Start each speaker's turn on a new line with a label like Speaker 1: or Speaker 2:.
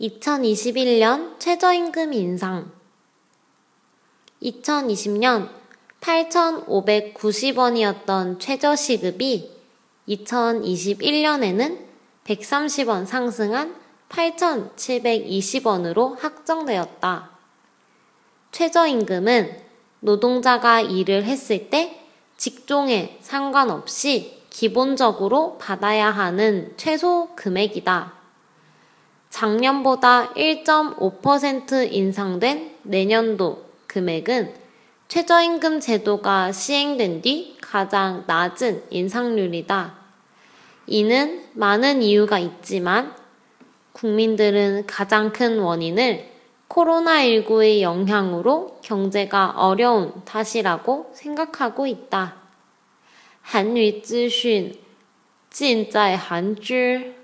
Speaker 1: 2021년 최저임금 인상 2020년 8,590원이었던 최저시급이 2021년에는 130원 상승한 8,720원으로 확정되었다. 최저임금은 노동자가 일을 했을 때 직종에 상관없이 기본적으로 받아야 하는 최소 금액이다. 작년보다 1.5% 인상된 내년도 금액은 최저임금 제도가 시행된 뒤 가장 낮은 인상률이다. 이는 많은 이유가 있지만 국민들은 가장 큰 원인을 코로나19의 영향으로 경제가 어려운 탓이라고 생각하고 있다.
Speaker 2: 韩语资讯尽在韩知。